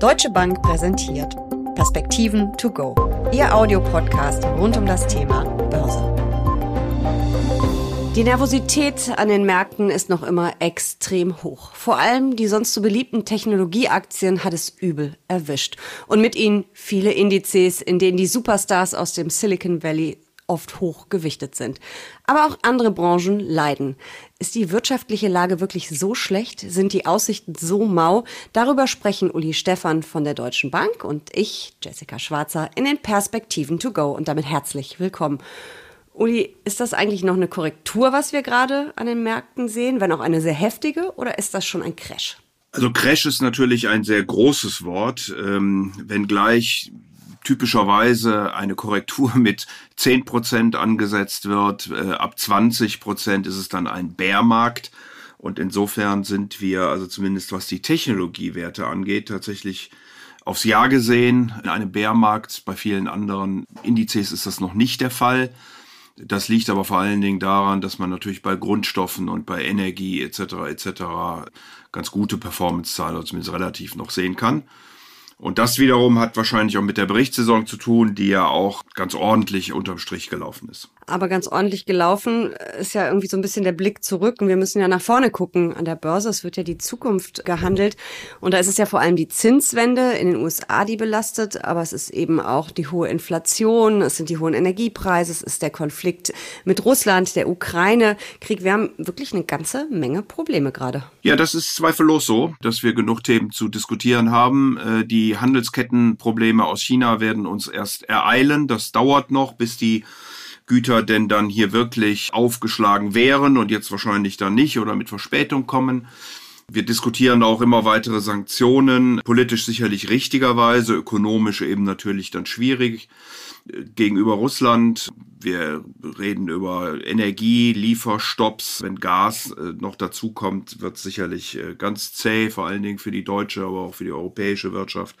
Deutsche Bank präsentiert Perspektiven to go. Ihr Audiopodcast rund um das Thema Börse. Die Nervosität an den Märkten ist noch immer extrem hoch. Vor allem die sonst so beliebten Technologieaktien hat es übel erwischt. Und mit ihnen viele Indizes, in denen die Superstars aus dem Silicon Valley oft hoch sind. Aber auch andere Branchen leiden. Ist die wirtschaftliche Lage wirklich so schlecht? Sind die Aussichten so mau? Darüber sprechen Uli Stephan von der Deutschen Bank und ich, Jessica Schwarzer, in den Perspektiven to go und damit herzlich willkommen. Uli, ist das eigentlich noch eine Korrektur, was wir gerade an den Märkten sehen, wenn auch eine sehr heftige, oder ist das schon ein Crash? Also Crash ist natürlich ein sehr großes Wort, ähm, wenngleich typischerweise eine Korrektur mit 10 Prozent angesetzt wird. Äh, ab 20 Prozent ist es dann ein Bärmarkt. Und insofern sind wir, also zumindest was die Technologiewerte angeht, tatsächlich aufs Jahr gesehen in einem Bärmarkt. Bei vielen anderen Indizes ist das noch nicht der Fall. Das liegt aber vor allen Dingen daran, dass man natürlich bei Grundstoffen und bei Energie etc. etc. ganz gute Performance-Zahlen, zumindest relativ noch sehen kann. Und das wiederum hat wahrscheinlich auch mit der Berichtssaison zu tun, die ja auch ganz ordentlich unterm Strich gelaufen ist aber ganz ordentlich gelaufen. Ist ja irgendwie so ein bisschen der Blick zurück und wir müssen ja nach vorne gucken an der Börse. Es wird ja die Zukunft gehandelt und da ist es ja vor allem die Zinswende in den USA, die belastet, aber es ist eben auch die hohe Inflation, es sind die hohen Energiepreise, es ist der Konflikt mit Russland, der Ukraine-Krieg. Wir haben wirklich eine ganze Menge Probleme gerade. Ja, das ist zweifellos so, dass wir genug Themen zu diskutieren haben. Äh, die Handelskettenprobleme aus China werden uns erst ereilen. Das dauert noch, bis die Güter denn dann hier wirklich aufgeschlagen wären und jetzt wahrscheinlich dann nicht oder mit Verspätung kommen. Wir diskutieren auch immer weitere Sanktionen, politisch sicherlich richtigerweise, ökonomisch eben natürlich dann schwierig gegenüber Russland. Wir reden über Energie, Lieferstopps. Wenn Gas äh, noch dazu kommt, wird sicherlich äh, ganz zäh, vor allen Dingen für die deutsche, aber auch für die europäische Wirtschaft.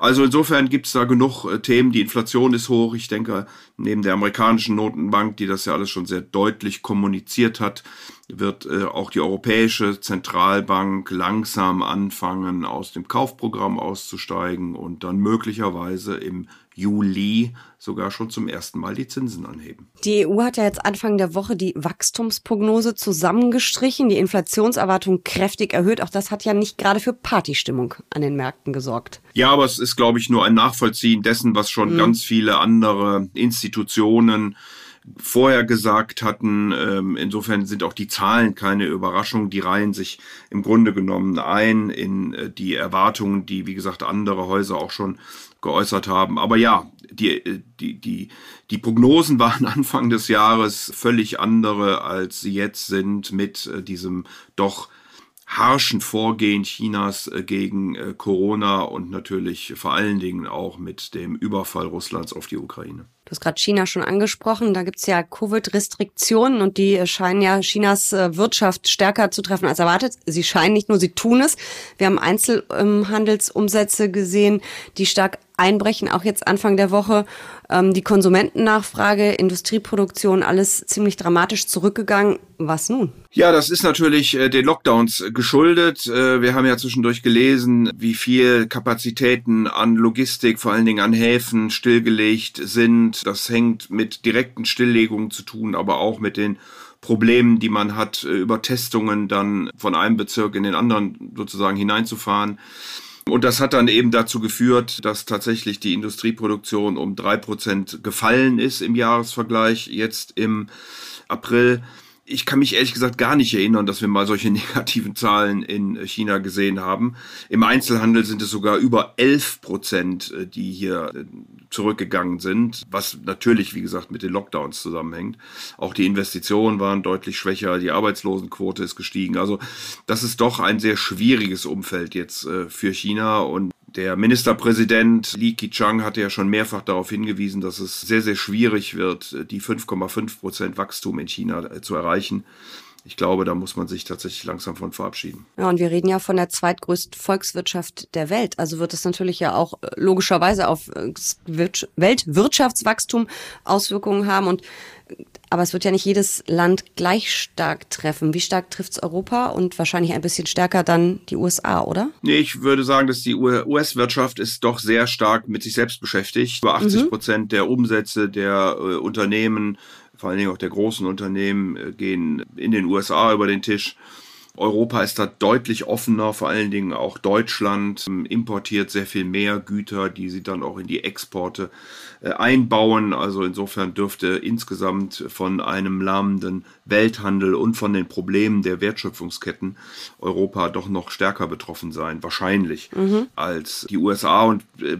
Also insofern gibt es da genug äh, Themen. Die Inflation ist hoch. Ich denke, neben der amerikanischen Notenbank, die das ja alles schon sehr deutlich kommuniziert hat, wird auch die Europäische Zentralbank langsam anfangen, aus dem Kaufprogramm auszusteigen und dann möglicherweise im Juli sogar schon zum ersten Mal die Zinsen anheben. Die EU hat ja jetzt Anfang der Woche die Wachstumsprognose zusammengestrichen, die Inflationserwartung kräftig erhöht. Auch das hat ja nicht gerade für Partystimmung an den Märkten gesorgt. Ja, aber es ist, glaube ich, nur ein Nachvollziehen dessen, was schon mhm. ganz viele andere Institutionen vorher gesagt hatten. Ähm, insofern sind auch die Zahlen keine Überraschung. Die reihen sich im Grunde genommen ein in äh, die Erwartungen, die, wie gesagt, andere Häuser auch schon geäußert haben. Aber ja, die, die, die, die Prognosen waren Anfang des Jahres völlig andere, als sie jetzt sind mit äh, diesem doch harschen Vorgehen Chinas äh, gegen äh, Corona und natürlich vor allen Dingen auch mit dem Überfall Russlands auf die Ukraine. Du hast gerade China schon angesprochen. Da gibt's ja Covid-Restriktionen und die scheinen ja Chinas Wirtschaft stärker zu treffen als erwartet. Sie scheinen nicht nur, sie tun es. Wir haben Einzelhandelsumsätze gesehen, die stark einbrechen, auch jetzt Anfang der Woche. Ähm, die Konsumentennachfrage, Industrieproduktion, alles ziemlich dramatisch zurückgegangen. Was nun? Ja, das ist natürlich äh, den Lockdowns geschuldet. Äh, wir haben ja zwischendurch gelesen, wie viel Kapazitäten an Logistik, vor allen Dingen an Häfen, stillgelegt sind. Das hängt mit direkten Stilllegungen zu tun, aber auch mit den Problemen, die man hat, äh, über Testungen dann von einem Bezirk in den anderen sozusagen hineinzufahren. Und das hat dann eben dazu geführt, dass tatsächlich die Industrieproduktion um drei Prozent gefallen ist im Jahresvergleich jetzt im April ich kann mich ehrlich gesagt gar nicht erinnern, dass wir mal solche negativen Zahlen in China gesehen haben. Im Einzelhandel sind es sogar über 11 Prozent, äh, die hier äh, zurückgegangen sind, was natürlich, wie gesagt, mit den Lockdowns zusammenhängt. Auch die Investitionen waren deutlich schwächer, die Arbeitslosenquote ist gestiegen. Also das ist doch ein sehr schwieriges Umfeld jetzt äh, für China und der Ministerpräsident Li Keqiang hatte ja schon mehrfach darauf hingewiesen, dass es sehr, sehr schwierig wird, die 5,5 Prozent Wachstum in China äh, zu erreichen. Ich glaube, da muss man sich tatsächlich langsam von verabschieden. Ja, und wir reden ja von der zweitgrößten Volkswirtschaft der Welt. Also wird es natürlich ja auch äh, logischerweise auf äh, Weltwirtschaftswachstum Auswirkungen haben. Und Aber es wird ja nicht jedes Land gleich stark treffen. Wie stark trifft es Europa und wahrscheinlich ein bisschen stärker dann die USA, oder? Nee, ich würde sagen, dass die US-Wirtschaft ist doch sehr stark mit sich selbst beschäftigt. Über 80 mhm. Prozent mhm. der Umsätze der äh, Unternehmen, vor allen Dingen auch der großen Unternehmen, äh, gehen in den USA über den Tisch. Europa ist da deutlich offener, vor allen Dingen auch Deutschland ähm, importiert sehr viel mehr Güter, die sie dann auch in die Exporte äh, einbauen. Also insofern dürfte insgesamt von einem lahmenden Welthandel und von den Problemen der Wertschöpfungsketten Europa doch noch stärker betroffen sein, wahrscheinlich, mhm. als die USA. Und äh,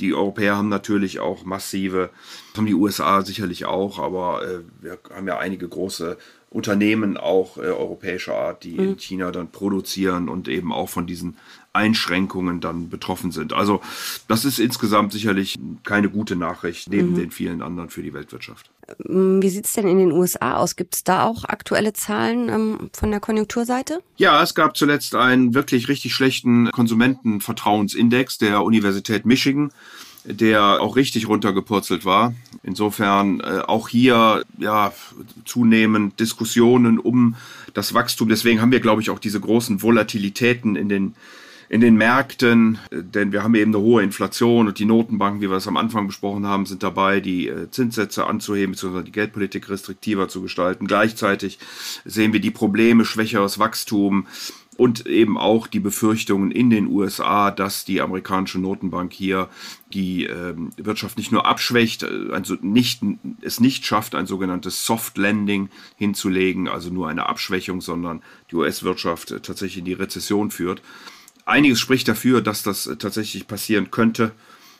die Europäer haben natürlich auch massive, haben die USA sicherlich auch, aber äh, wir haben ja einige große Unternehmen auch äh, europäischer Art, die mhm. in China dann produzieren und eben auch von diesen Einschränkungen dann betroffen sind. Also das ist insgesamt sicherlich keine gute Nachricht neben mhm. den vielen anderen für die Weltwirtschaft. Ähm, wie sieht es denn in den USA aus? Gibt es da auch aktuelle Zahlen ähm, von der Konjunkturseite? Ja, es gab zuletzt einen wirklich richtig schlechten Konsumentenvertrauensindex der Universität Michigan der auch richtig runtergepurzelt war. Insofern äh, auch hier ja zunehmend Diskussionen um das Wachstum. Deswegen haben wir, glaube ich, auch diese großen Volatilitäten in den in den Märkten, äh, denn wir haben eben eine hohe Inflation und die Notenbanken, wie wir es am Anfang besprochen haben, sind dabei, die äh, Zinssätze anzuheben bzw. die Geldpolitik restriktiver zu gestalten. Gleichzeitig sehen wir die Probleme, schwächeres Wachstum, und eben auch die Befürchtungen in den USA, dass die amerikanische Notenbank hier die äh, Wirtschaft nicht nur abschwächt, äh, also nicht, es nicht schafft, ein sogenanntes Soft Landing hinzulegen, also nur eine Abschwächung, sondern die US-Wirtschaft äh, tatsächlich in die Rezession führt. Einiges spricht dafür, dass das äh, tatsächlich passieren könnte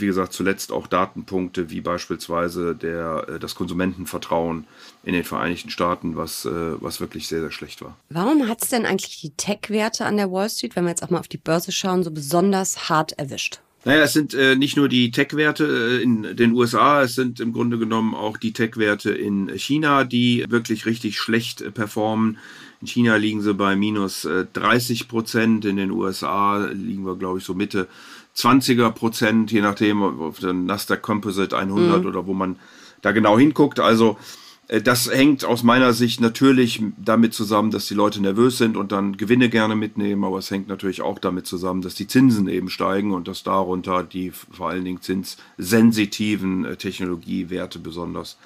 wie gesagt, zuletzt auch Datenpunkte wie beispielsweise der, äh, das Konsumentenvertrauen in den Vereinigten Staaten, was, äh, was wirklich sehr, sehr schlecht war. Warum hat es denn eigentlich die Tech-Werte an der Wall Street, wenn wir jetzt auch mal auf die Börse schauen, so besonders hart erwischt? Naja, es sind äh, nicht nur die Tech-Werte äh, in den USA, es sind im Grunde genommen auch die Tech-Werte in China, die wirklich richtig schlecht äh, performen. In China liegen sie bei minus äh, 30 Prozent, in den USA liegen wir, glaube ich, so Mitte 20er Prozent, je nachdem auf der Nasdaq Composite 100 mhm. oder wo man da genau hinguckt. Also äh, das hängt aus meiner Sicht natürlich damit zusammen, dass die Leute nervös sind und dann Gewinne gerne mitnehmen, aber es hängt natürlich auch damit zusammen, dass die Zinsen eben steigen und dass darunter die vor allen Dingen zinssensitiven äh, Technologiewerte besonders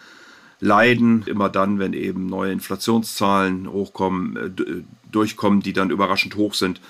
leiden. Immer dann, wenn eben neue Inflationszahlen hochkommen, äh, durchkommen, die dann überraschend hoch sind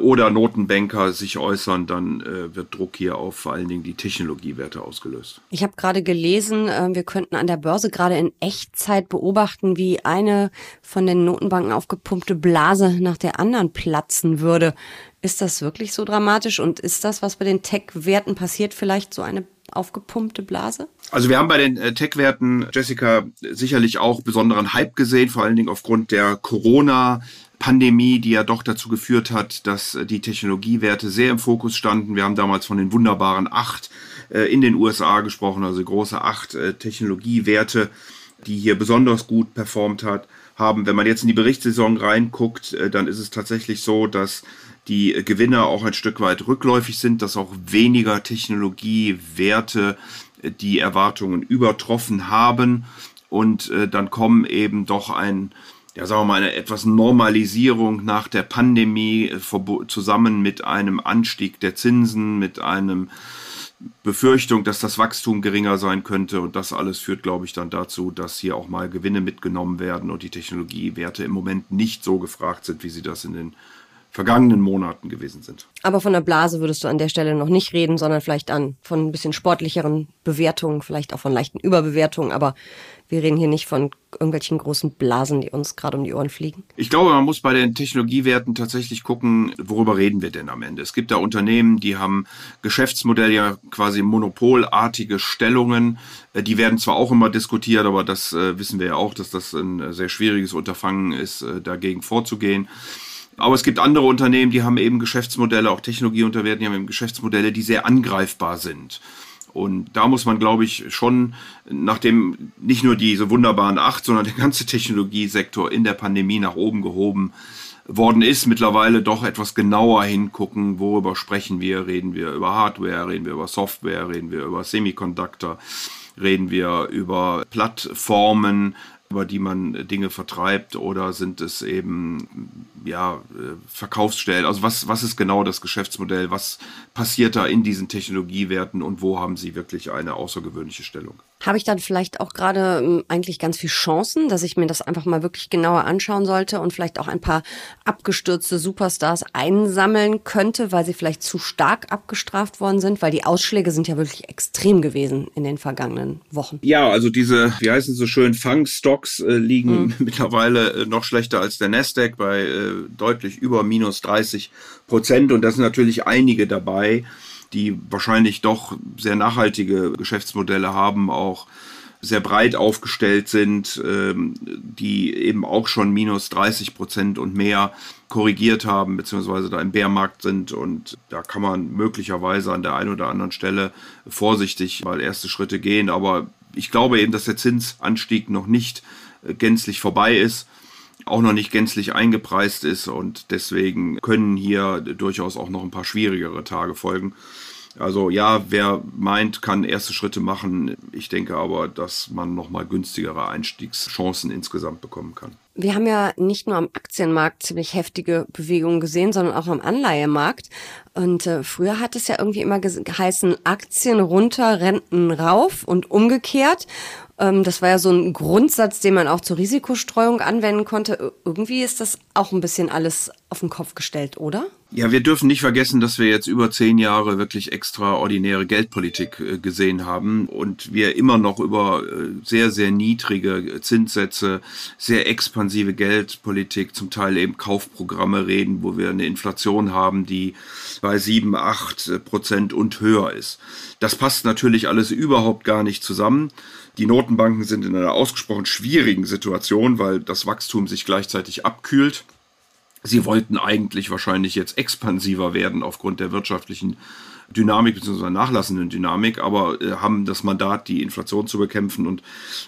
oder Notenbanker sich äußern, dann äh, wird Druck hier auf vor allen Dingen die Technologiewerte ausgelöst. Ich habe gerade gelesen, äh, wir könnten an der Börse gerade in Echtzeit beobachten, wie eine von den Notenbanken aufgepumpte Blase nach der anderen platzen würde. Ist das wirklich so dramatisch und ist das, was bei den Tech-Werten passiert, vielleicht so eine aufgepumpte Blase? Also wir haben bei den äh, Tech-Werten, Jessica, sicherlich auch besonderen Hype gesehen, vor allen Dingen aufgrund der Corona- Pandemie, die ja doch dazu geführt hat, dass äh, die Technologiewerte sehr im Fokus standen. Wir haben damals von den wunderbaren acht äh, in den USA gesprochen, also große acht Technologiewerte, die hier besonders gut performt hat, haben. Wenn man jetzt in die Berichtssaison reinguckt, dann ist es tatsächlich so, dass die Gewinne auch ein Stück weit rückläufig sind, dass auch weniger Technologiewerte die Erwartungen übertroffen haben. Und dann kommen eben doch ein ja, sagen wir mal, eine etwas Normalisierung nach der Pandemie äh, zusammen mit einem Anstieg der Zinsen, mit einem Befürchtung, dass das Wachstum geringer sein könnte. Und das alles führt, glaube ich, dann dazu, dass hier auch mal Gewinne mitgenommen werden und die Technologiewerte im Moment nicht so gefragt sind, wie sie das in den vergangenen Monaten gewesen sind. Aber von der Blase würdest du an der Stelle noch nicht reden, sondern vielleicht an von ein bisschen sportlicheren Bewertungen, vielleicht auch von leichten Überbewertungen. Aber wir reden hier nicht von irgendwelchen großen Blasen, die uns gerade um die Ohren fliegen. Ich glaube, man muss bei den Technologiewerten tatsächlich gucken, worüber reden wir denn am Ende. Es gibt da Unternehmen, die haben Geschäftsmodelle, ja quasi monopolartige Stellungen. Äh, die werden zwar auch immer diskutiert, aber das äh, wissen wir ja auch, dass das ein äh, sehr schwieriges Unterfangen ist, dagegen vorzugehen. Aber es gibt andere Unternehmen, die haben eben Geschäftsmodelle, auch Technologieunternehmen, die haben eben Geschäftsmodelle, die sehr angreifbar sind. Und da muss man, glaube ich, schon, nachdem nicht nur diese wunderbaren acht, sondern der ganze Technologiesektor in der Pandemie nach oben gehoben worden ist, mittlerweile doch etwas genauer hingucken, worüber sprechen wir. Reden wir über Hardware, reden wir über Software, reden wir über Semiconductor, reden wir über Plattformen, über die man Dinge vertreibt oder sind es eben ja äh, Verkaufsstellen? Also was, was ist genau das Geschäftsmodell? Was passiert da in diesen Technologiewerten und wo haben sie wirklich eine außergewöhnliche Stellung? Habe ich dann vielleicht auch gerade ähm, eigentlich ganz viel Chancen, dass ich mir das einfach mal wirklich genauer anschauen sollte und vielleicht auch ein paar abgestürzte Superstars einsammeln könnte, weil sie vielleicht zu stark abgestraft worden sind, weil die Ausschläge sind ja wirklich extrem gewesen in den vergangenen Wochen. Ja, also diese, wie heißen sie so schön, Fangstocks äh, liegen mhm. mittlerweile äh, noch schlechter als der Nasdaq bei äh, deutlich über minus 30 Prozent und da sind natürlich einige dabei die wahrscheinlich doch sehr nachhaltige Geschäftsmodelle haben, auch sehr breit aufgestellt sind, ähm, die eben auch schon minus 30 Prozent und mehr korrigiert haben, beziehungsweise da im Bärmarkt sind. Und da kann man möglicherweise an der einen oder anderen Stelle vorsichtig mal erste Schritte gehen. Aber ich glaube eben, dass der Zinsanstieg noch nicht äh, gänzlich vorbei ist auch noch nicht gänzlich eingepreist ist und deswegen können hier durchaus auch noch ein paar schwierigere Tage folgen. Also ja, wer meint, kann erste Schritte machen. Ich denke aber, dass man nochmal günstigere Einstiegschancen insgesamt bekommen kann. Wir haben ja nicht nur am Aktienmarkt ziemlich heftige Bewegungen gesehen, sondern auch am Anleihemarkt. Und äh, früher hat es ja irgendwie immer geheißen, Aktien runter, Renten rauf und umgekehrt. Ähm, das war ja so ein Grundsatz, den man auch zur Risikostreuung anwenden konnte. Irgendwie ist das auch ein bisschen alles auf den Kopf gestellt, oder? Ja, wir dürfen nicht vergessen, dass wir jetzt über zehn Jahre wirklich extraordinäre Geldpolitik äh, gesehen haben und wir immer noch über äh, sehr, sehr niedrige Zinssätze, sehr expansive Geldpolitik, zum Teil eben Kaufprogramme reden, wo wir eine Inflation haben, die bei sieben, acht Prozent und höher ist. Das passt natürlich alles überhaupt gar nicht zusammen. Die Notenbanken sind in einer ausgesprochen schwierigen Situation, weil das Wachstum sich gleichzeitig abkühlt. Sie wollten eigentlich wahrscheinlich jetzt expansiver werden aufgrund der wirtschaftlichen Dynamik bzw. nachlassenden Dynamik, aber äh, haben das Mandat, die Inflation zu bekämpfen. Und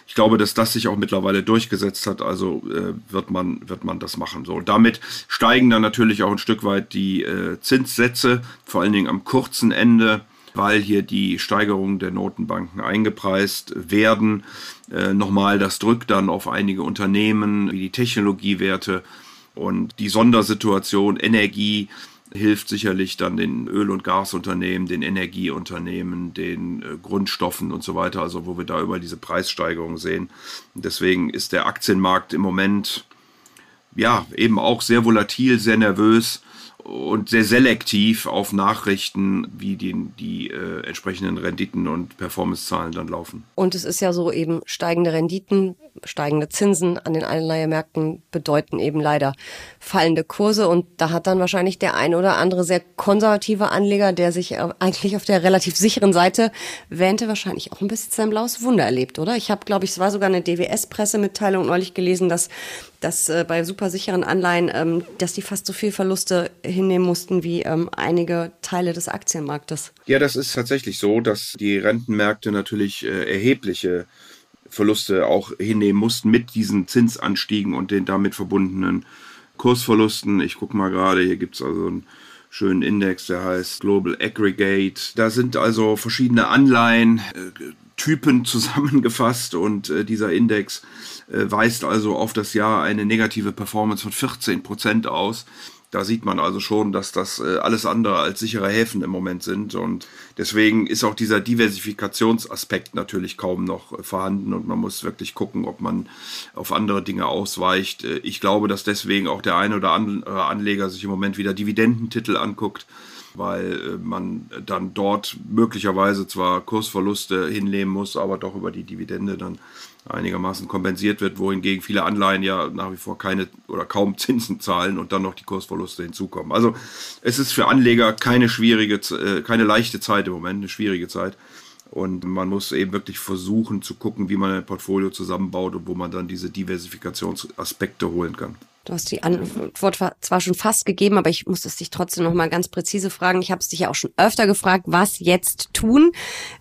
ich glaube, dass das sich auch mittlerweile durchgesetzt hat. Also äh, wird man wird man das machen. So, damit steigen dann natürlich auch ein Stück weit die äh, Zinssätze, vor allen Dingen am kurzen Ende weil hier die Steigerungen der Notenbanken eingepreist werden. Äh, nochmal, das drückt dann auf einige Unternehmen wie die Technologiewerte und die Sondersituation Energie hilft sicherlich dann den Öl- und Gasunternehmen, den Energieunternehmen, den äh, Grundstoffen und so weiter, also wo wir da über diese Preissteigerung sehen. deswegen ist der Aktienmarkt im Moment ja eben auch sehr volatil, sehr nervös und sehr selektiv auf Nachrichten, wie die, die äh, entsprechenden Renditen und Performancezahlen dann laufen. Und es ist ja so eben steigende Renditen, steigende Zinsen an den Anleihemärkten bedeuten eben leider fallende Kurse und da hat dann wahrscheinlich der ein oder andere sehr konservative Anleger, der sich äh, eigentlich auf der relativ sicheren Seite wähnte, wahrscheinlich auch ein bisschen sein blaues Wunder erlebt, oder? Ich habe, glaube ich, es war sogar eine DWS-Pressemitteilung neulich gelesen, dass dass äh, bei supersicheren Anleihen, ähm, dass die fast so viel Verluste hinnehmen mussten wie ähm, einige Teile des Aktienmarktes. Ja, das ist tatsächlich so, dass die Rentenmärkte natürlich äh, erhebliche Verluste auch hinnehmen mussten mit diesen Zinsanstiegen und den damit verbundenen Kursverlusten. Ich gucke mal gerade, hier gibt es also einen schönen Index, der heißt Global Aggregate. Da sind also verschiedene Anleihen, äh, Typen zusammengefasst und äh, dieser Index äh, weist also auf das Jahr eine negative Performance von 14 Prozent aus. Da sieht man also schon, dass das äh, alles andere als sichere Häfen im Moment sind. Und deswegen ist auch dieser Diversifikationsaspekt natürlich kaum noch äh, vorhanden. Und man muss wirklich gucken, ob man auf andere Dinge ausweicht. Äh, ich glaube, dass deswegen auch der eine oder andere Anleger sich im Moment wieder Dividendentitel anguckt weil man dann dort möglicherweise zwar Kursverluste hinnehmen muss, aber doch über die Dividende dann einigermaßen kompensiert wird, wohingegen viele Anleihen ja nach wie vor keine oder kaum Zinsen zahlen und dann noch die Kursverluste hinzukommen. Also es ist für Anleger keine schwierige, äh, keine leichte Zeit im Moment, eine schwierige Zeit. Und man muss eben wirklich versuchen zu gucken, wie man ein Portfolio zusammenbaut und wo man dann diese Diversifikationsaspekte holen kann. Du hast die Antwort zwar schon fast gegeben, aber ich muss es dich trotzdem noch mal ganz präzise fragen. Ich habe es dich ja auch schon öfter gefragt, was jetzt tun?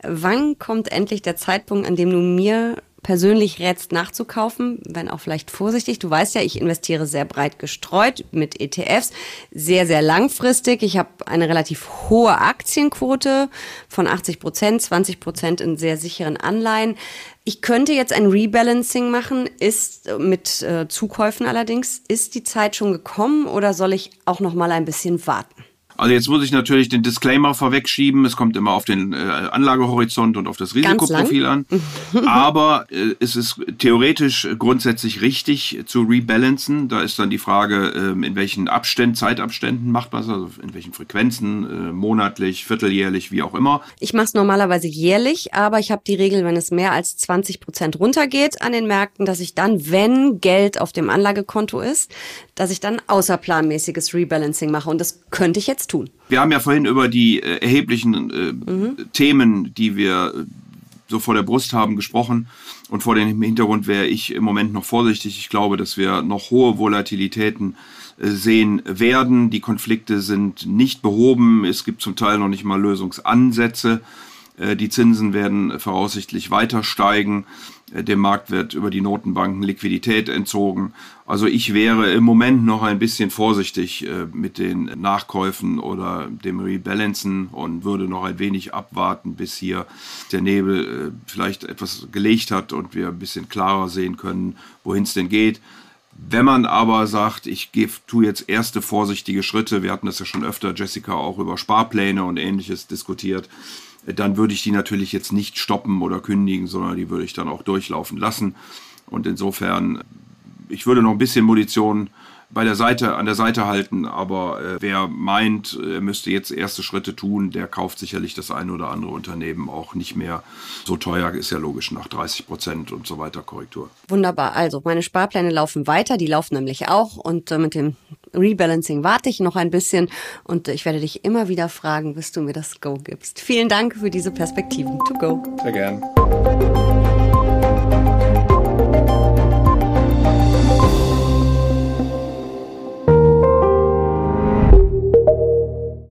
Wann kommt endlich der Zeitpunkt, an dem du mir persönlich rätst nachzukaufen, wenn auch vielleicht vorsichtig. Du weißt ja, ich investiere sehr breit gestreut mit ETFs, sehr, sehr langfristig. Ich habe eine relativ hohe Aktienquote von 80 Prozent, 20 Prozent in sehr sicheren Anleihen. Ich könnte jetzt ein Rebalancing machen, ist mit äh, Zukäufen allerdings. Ist die Zeit schon gekommen oder soll ich auch noch mal ein bisschen warten? Also jetzt muss ich natürlich den Disclaimer vorwegschieben. Es kommt immer auf den äh, Anlagehorizont und auf das Risikoprofil an. Aber äh, es ist theoretisch grundsätzlich richtig zu rebalancen. Da ist dann die Frage, äh, in welchen Abständen, Zeitabständen macht man es, also in welchen Frequenzen, äh, monatlich, vierteljährlich, wie auch immer. Ich mache es normalerweise jährlich, aber ich habe die Regel, wenn es mehr als 20 Prozent runtergeht an den Märkten, dass ich dann, wenn Geld auf dem Anlagekonto ist, dass ich dann außerplanmäßiges Rebalancing mache. Und das könnte ich jetzt tun. Wir haben ja vorhin über die äh, erheblichen äh, mhm. Themen, die wir äh, so vor der Brust haben, gesprochen. Und vor dem Hintergrund wäre ich im Moment noch vorsichtig. Ich glaube, dass wir noch hohe Volatilitäten äh, sehen werden. Die Konflikte sind nicht behoben. Es gibt zum Teil noch nicht mal Lösungsansätze. Äh, die Zinsen werden voraussichtlich weiter steigen. Äh, dem Markt wird über die Notenbanken Liquidität entzogen. Also ich wäre im Moment noch ein bisschen vorsichtig äh, mit den Nachkäufen oder dem Rebalancen und würde noch ein wenig abwarten, bis hier der Nebel vielleicht etwas gelegt hat und wir ein bisschen klarer sehen können, wohin es denn geht. Wenn man aber sagt, ich tue jetzt erste vorsichtige Schritte, wir hatten das ja schon öfter, Jessica, auch über Sparpläne und ähnliches diskutiert, dann würde ich die natürlich jetzt nicht stoppen oder kündigen, sondern die würde ich dann auch durchlaufen lassen. Und insofern, ich würde noch ein bisschen Munition bei der Seite, an der Seite halten, aber äh, wer meint, er müsste jetzt erste Schritte tun, der kauft sicherlich das eine oder andere Unternehmen auch nicht mehr so teuer, ist ja logisch, nach 30 Prozent und so weiter Korrektur. Wunderbar, also meine Sparpläne laufen weiter, die laufen nämlich auch und äh, mit dem Rebalancing warte ich noch ein bisschen und ich werde dich immer wieder fragen, bis du mir das Go gibst. Vielen Dank für diese Perspektiven. To go. Sehr gern.